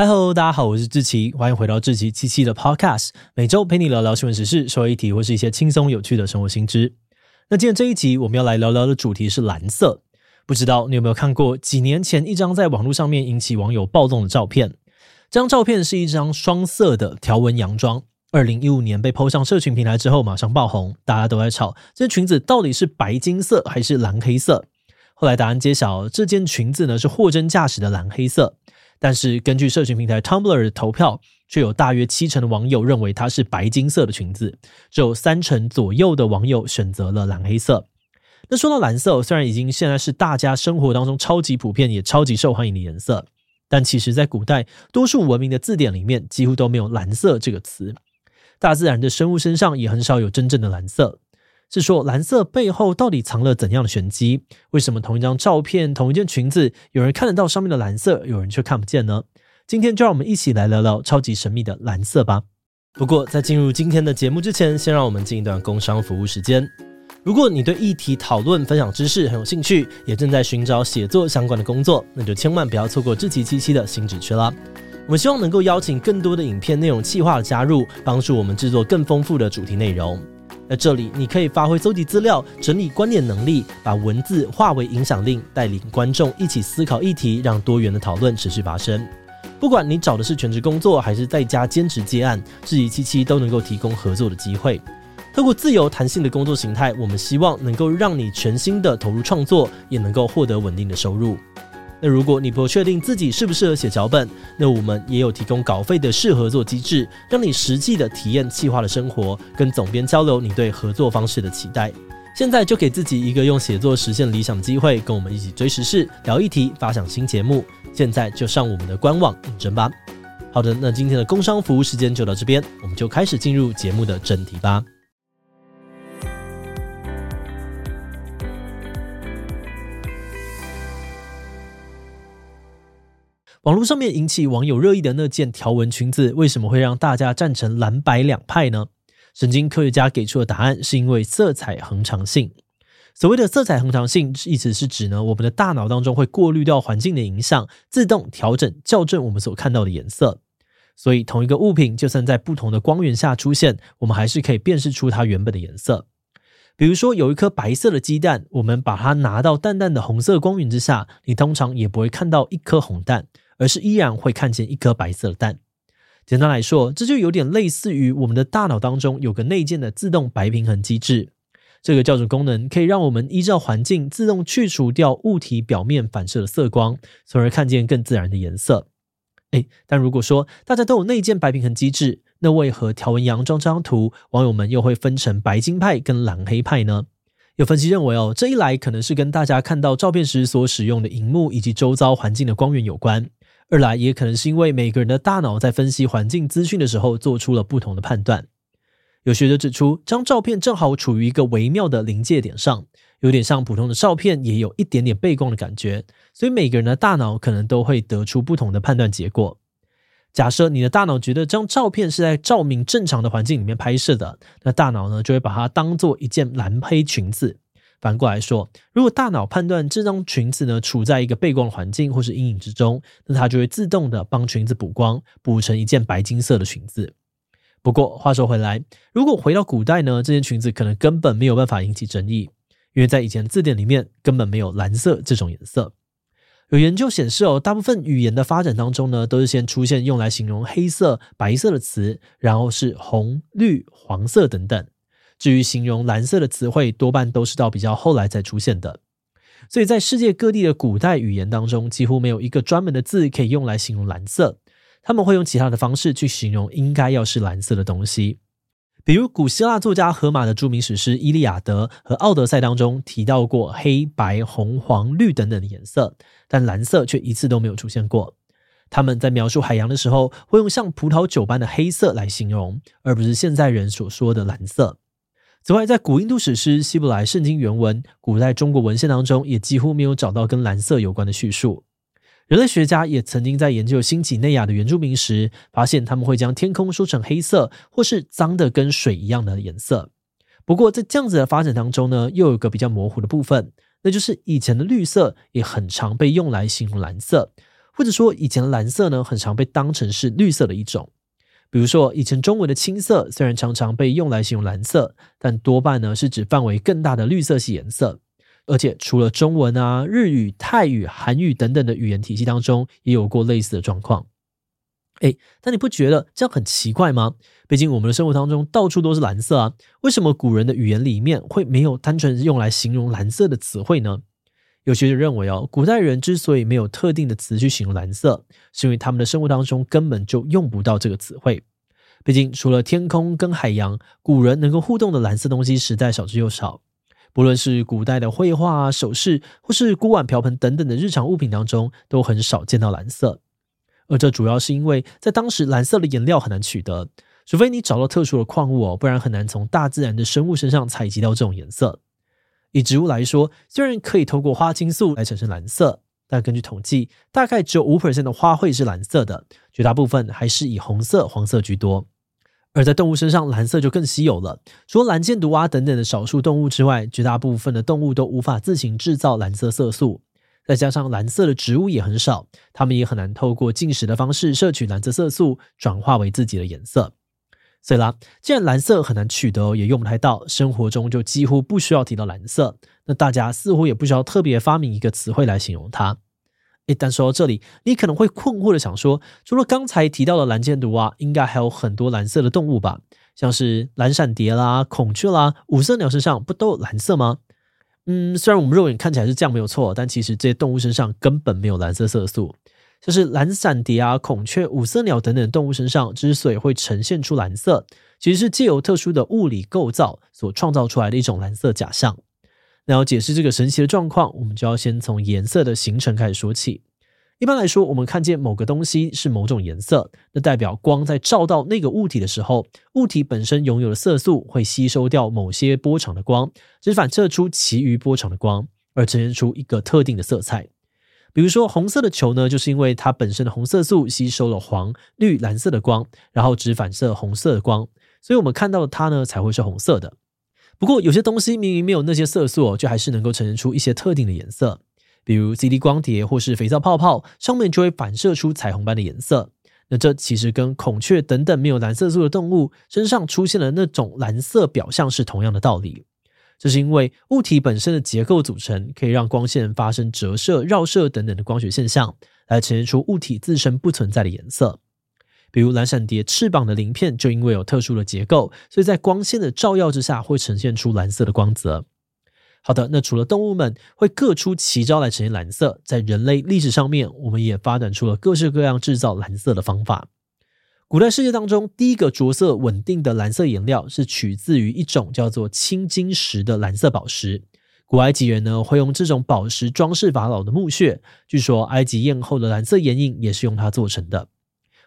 嗨喽，大家好，我是志奇，欢迎回到志奇七七的 Podcast，每周陪你聊聊新闻时事、社会议题或是一些轻松有趣的生活新知。那今天这一集我们要来聊聊的主题是蓝色。不知道你有没有看过几年前一张在网络上面引起网友暴动的照片？这张照片是一张双色的条纹洋装，二零一五年被 PO 上社群平台之后马上爆红，大家都在吵这裙子到底是白金色还是蓝黑色。后来答案揭晓，这件裙子呢是货真价实的蓝黑色。但是根据社群平台 Tumblr 的投票，却有大约七成的网友认为它是白金色的裙子，只有三成左右的网友选择了蓝黑色。那说到蓝色，虽然已经现在是大家生活当中超级普遍也超级受欢迎的颜色，但其实在古代，多数文明的字典里面几乎都没有蓝色这个词。大自然的生物身上也很少有真正的蓝色。是说蓝色背后到底藏了怎样的玄机？为什么同一张照片、同一件裙子，有人看得到上面的蓝色，有人却看不见呢？今天就让我们一起来聊聊超级神秘的蓝色吧。不过在进入今天的节目之前，先让我们进一段工商服务时间。如果你对议题讨论、分享知识很有兴趣，也正在寻找写作相关的工作，那就千万不要错过志祺七七的新职缺啦。我们希望能够邀请更多的影片内容企划的加入，帮助我们制作更丰富的主题内容。在这里，你可以发挥搜集资料、整理观点能力，把文字化为影响力，带领观众一起思考议题，让多元的讨论持续发生。不管你找的是全职工作，还是在家兼职接案，质疑七七都能够提供合作的机会。透过自由弹性的工作形态，我们希望能够让你全心的投入创作，也能够获得稳定的收入。那如果你不确定自己适不适合写脚本，那我们也有提供稿费的试合作机制，让你实际的体验企划的生活，跟总编交流你对合作方式的期待。现在就给自己一个用写作实现理想的机会，跟我们一起追时事、聊议题、发想新节目。现在就上我们的官网应征吧。好的，那今天的工商服务时间就到这边，我们就开始进入节目的正题吧。网络上面引起网友热议的那件条纹裙子，为什么会让大家站成蓝白两派呢？神经科学家给出的答案是因为色彩恒常性。所谓的色彩恒常性，意思是指呢，我们的大脑当中会过滤掉环境的影响，自动调整校正我们所看到的颜色。所以，同一个物品就算在不同的光源下出现，我们还是可以辨识出它原本的颜色。比如说，有一颗白色的鸡蛋，我们把它拿到淡淡的红色光源之下，你通常也不会看到一颗红蛋。而是依然会看见一颗白色的蛋。简单来说，这就有点类似于我们的大脑当中有个内建的自动白平衡机制。这个校准功能可以让我们依照环境自动去除掉物体表面反射的色光，从而看见更自然的颜色。诶，但如果说大家都有内建白平衡机制，那为何条纹洋装这张图，网友们又会分成白金派跟蓝黑派呢？有分析认为，哦，这一来可能是跟大家看到照片时所使用的荧幕以及周遭环境的光源有关。二来也可能是因为每个人的大脑在分析环境资讯的时候做出了不同的判断。有学者指出，这张照片正好处于一个微妙的临界点上，有点像普通的照片，也有一点点背光的感觉，所以每个人的大脑可能都会得出不同的判断结果。假设你的大脑觉得这张照片是在照明正常的环境里面拍摄的，那大脑呢就会把它当做一件蓝黑裙子。反过来说，如果大脑判断这张裙子呢处在一个背光环境或是阴影之中，那它就会自动的帮裙子补光，补成一件白金色的裙子。不过话说回来，如果回到古代呢，这件裙子可能根本没有办法引起争议，因为在以前字典里面根本没有蓝色这种颜色。有研究显示哦，大部分语言的发展当中呢，都是先出现用来形容黑色、白色的词，然后是红、绿、黄色等等。至于形容蓝色的词汇，多半都是到比较后来才出现的。所以在世界各地的古代语言当中，几乎没有一个专门的字可以用来形容蓝色。他们会用其他的方式去形容应该要是蓝色的东西。比如古希腊作家荷马的著名史诗《伊利亚德》和《奥德赛》当中提到过黑白红黄绿等等的颜色，但蓝色却一次都没有出现过。他们在描述海洋的时候，会用像葡萄酒般的黑色来形容，而不是现在人所说的蓝色。此外，在古印度史诗、希伯来圣经原文、古代中国文献当中，也几乎没有找到跟蓝色有关的叙述。人类学家也曾经在研究新几内亚的原住民时，发现他们会将天空说成黑色，或是脏的跟水一样的颜色。不过，在这样子的发展当中呢，又有个比较模糊的部分，那就是以前的绿色也很常被用来形容蓝色，或者说以前的蓝色呢，很常被当成是绿色的一种。比如说，以前中文的青色虽然常常被用来形容蓝色，但多半呢是指范围更大的绿色系颜色。而且，除了中文啊、日语、泰语、韩语等等的语言体系当中，也有过类似的状况。诶，但你不觉得这样很奇怪吗？毕竟我们的生活当中到处都是蓝色啊，为什么古人的语言里面会没有单纯用来形容蓝色的词汇呢？有学者认为哦，古代人之所以没有特定的词去形容蓝色，是因为他们的生活当中根本就用不到这个词汇。毕竟除了天空跟海洋，古人能够互动的蓝色东西实在少之又少。不论是古代的绘画、首饰，或是锅碗瓢盆等等的日常物品当中，都很少见到蓝色。而这主要是因为在当时蓝色的颜料很难取得，除非你找到特殊的矿物哦，不然很难从大自然的生物身上采集到这种颜色。以植物来说，虽然可以透过花青素来产生蓝色，但根据统计，大概只有五 percent 的花卉是蓝色的，绝大部分还是以红色、黄色居多。而在动物身上，蓝色就更稀有了。除了蓝箭毒蛙等等的少数动物之外，绝大部分的动物都无法自行制造蓝色色素。再加上蓝色的植物也很少，它们也很难透过进食的方式摄取蓝色色素，转化为自己的颜色。所以啦，既然蓝色很难取得，也用不太到，生活中就几乎不需要提到蓝色。那大家似乎也不需要特别发明一个词汇来形容它。诶，但说到这里，你可能会困惑的想说，除了刚才提到的蓝箭毒啊，应该还有很多蓝色的动物吧？像是蓝闪蝶啦、孔雀啦、五色鸟身上不都有蓝色吗？嗯，虽然我们肉眼看起来是这样没有错，但其实这些动物身上根本没有蓝色色素。就是蓝闪蝶啊、孔雀、五色鸟等等动物身上之所以会呈现出蓝色，其实是借由特殊的物理构造所创造出来的一种蓝色假象。那要解释这个神奇的状况，我们就要先从颜色的形成开始说起。一般来说，我们看见某个东西是某种颜色，那代表光在照到那个物体的时候，物体本身拥有的色素会吸收掉某些波长的光，只反射出其余波长的光，而呈现出一个特定的色彩。比如说，红色的球呢，就是因为它本身的红色素吸收了黄、绿、蓝色的光，然后只反射红色的光，所以我们看到的它呢才会是红色的。不过，有些东西明明没有那些色素，就还是能够呈现出一些特定的颜色，比如 CD 光碟或是肥皂泡泡上面就会反射出彩虹般的颜色。那这其实跟孔雀等等没有蓝色素的动物身上出现的那种蓝色表象是同样的道理。这是因为物体本身的结构组成可以让光线发生折射、绕射等等的光学现象，来呈现出物体自身不存在的颜色。比如蓝闪蝶翅膀的鳞片就因为有特殊的结构，所以在光线的照耀之下会呈现出蓝色的光泽。好的，那除了动物们会各出奇招来呈现蓝色，在人类历史上面，我们也发展出了各式各样制造蓝色的方法。古代世界当中，第一个着色稳定的蓝色颜料是取自于一种叫做青金石的蓝色宝石。古埃及人呢会用这种宝石装饰法老的墓穴，据说埃及艳后的蓝色眼影也是用它做成的。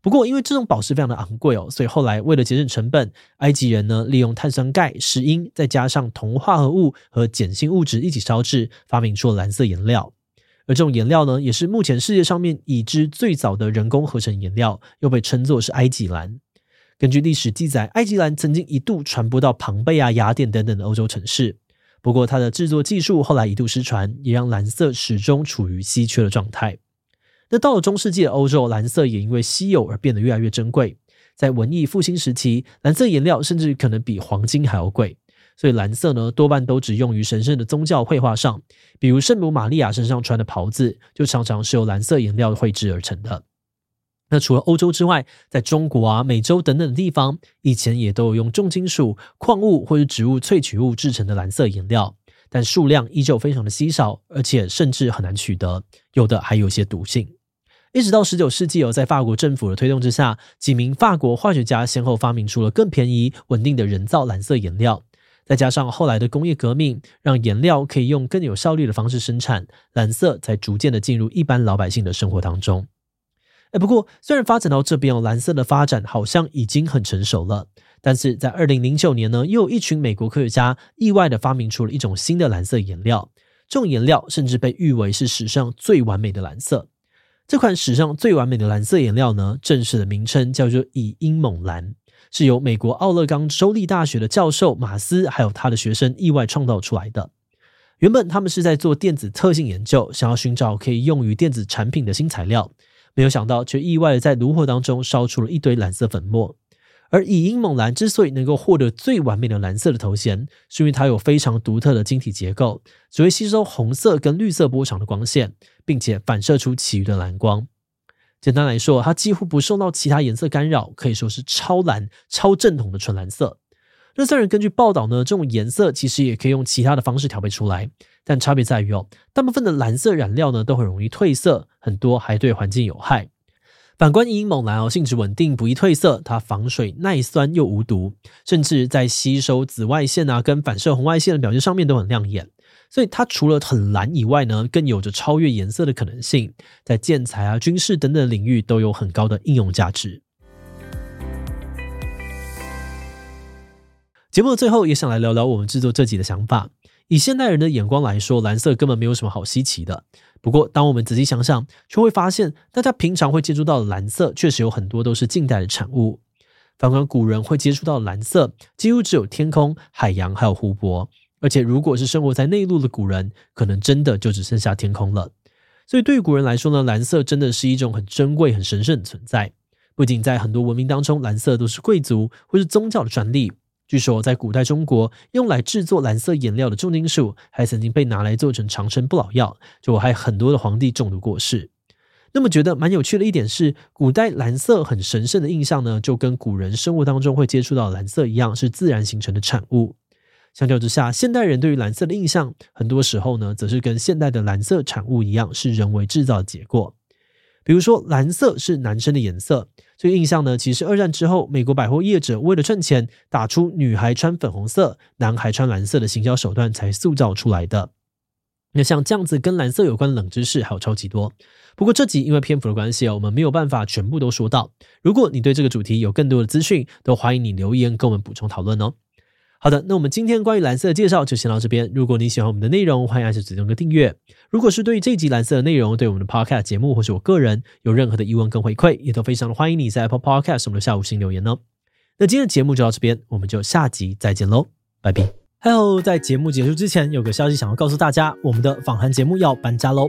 不过，因为这种宝石非常的昂贵哦，所以后来为了节省成本，埃及人呢利用碳酸钙、石英，再加上铜化合物和碱性物质一起烧制，发明出了蓝色颜料。而这种颜料呢，也是目前世界上面已知最早的人工合成颜料，又被称作是埃及蓝。根据历史记载，埃及蓝曾经一度传播到庞贝啊、雅典等等的欧洲城市。不过，它的制作技术后来一度失传，也让蓝色始终处于稀缺的状态。那到了中世纪的欧洲，蓝色也因为稀有而变得越来越珍贵。在文艺复兴时期，蓝色颜料甚至可能比黄金还要贵。所以蓝色呢，多半都只用于神圣的宗教绘画上，比如圣母玛利亚身上穿的袍子，就常常是由蓝色颜料绘制而成的。那除了欧洲之外，在中国啊、美洲等等的地方，以前也都有用重金属、矿物或者植物萃取物制成的蓝色颜料，但数量依旧非常的稀少，而且甚至很难取得，有的还有一些毒性。一直到十九世纪，有在法国政府的推动之下，几名法国化学家先后发明出了更便宜、稳定的人造蓝色颜料。再加上后来的工业革命，让颜料可以用更有效率的方式生产，蓝色才逐渐的进入一般老百姓的生活当中。哎，不过虽然发展到这边哦，蓝色的发展好像已经很成熟了，但是在二零零九年呢，又有一群美国科学家意外的发明出了一种新的蓝色颜料，这种颜料甚至被誉为是史上最完美的蓝色。这款史上最完美的蓝色颜料呢，正式的名称叫做以英锰蓝。是由美国奥勒冈州立大学的教授马斯还有他的学生意外创造出来的。原本他们是在做电子特性研究，想要寻找可以用于电子产品的新材料。没有想到却意外的在炉火当中烧出了一堆蓝色粉末。而蚁鹰猛蓝之所以能够获得最完美的蓝色的头衔，是因为它有非常独特的晶体结构，只会吸收红色跟绿色波长的光线，并且反射出其余的蓝光。简单来说，它几乎不受到其他颜色干扰，可以说是超蓝、超正统的纯蓝色。那虽然根据报道呢，这种颜色其实也可以用其他的方式调配出来，但差别在于哦，大部分的蓝色染料呢都很容易褪色，很多还对环境有害。反观蚁鹰猛蓝哦，性质稳定，不易褪色，它防水、耐酸又无毒，甚至在吸收紫外线啊跟反射红外线的表现上面都很亮眼。所以它除了很蓝以外呢，更有着超越颜色的可能性，在建材啊、军事等等领域都有很高的应用价值。节目的最后也想来聊聊我们制作这集的想法。以现代人的眼光来说，蓝色根本没有什么好稀奇的。不过，当我们仔细想想，却会发现，大家平常会接触到的蓝色，确实有很多都是近代的产物。反观古人会接触到的蓝色，几乎只有天空、海洋还有湖泊。而且，如果是生活在内陆的古人，可能真的就只剩下天空了。所以，对于古人来说呢，蓝色真的是一种很珍贵、很神圣的存在。不仅在很多文明当中，蓝色都是贵族或是宗教的专利。据说，在古代中国，用来制作蓝色颜料的重金属，还曾经被拿来做成长生不老药，就还很多的皇帝中毒过世。那么，觉得蛮有趣的一点是，古代蓝色很神圣的印象呢，就跟古人生活当中会接触到蓝色一样，是自然形成的产物。相较之下，现代人对于蓝色的印象，很多时候呢，则是跟现代的蓝色产物一样，是人为制造的结果。比如说，蓝色是男生的颜色，这个印象呢，其实二战之后，美国百货业者为了赚钱，打出女孩穿粉红色，男孩穿蓝色的行销手段才塑造出来的。那像这样子跟蓝色有关的冷知识还有超级多，不过这集因为篇幅的关系哦，我们没有办法全部都说到。如果你对这个主题有更多的资讯，都欢迎你留言跟我们补充讨论哦。好的，那我们今天关于蓝色的介绍就先到这边。如果你喜欢我们的内容，欢迎按下指定的订阅。如果是对于这集蓝色的内容，对我们的 Podcast 节目或是我个人有任何的疑问跟回馈，也都非常的欢迎你在 Apple Podcast 我们的下午星留言哦。那今天的节目就到这边，我们就下集再见喽，拜拜。Hello，在节目结束之前，有个消息想要告诉大家，我们的访谈节目要搬家喽。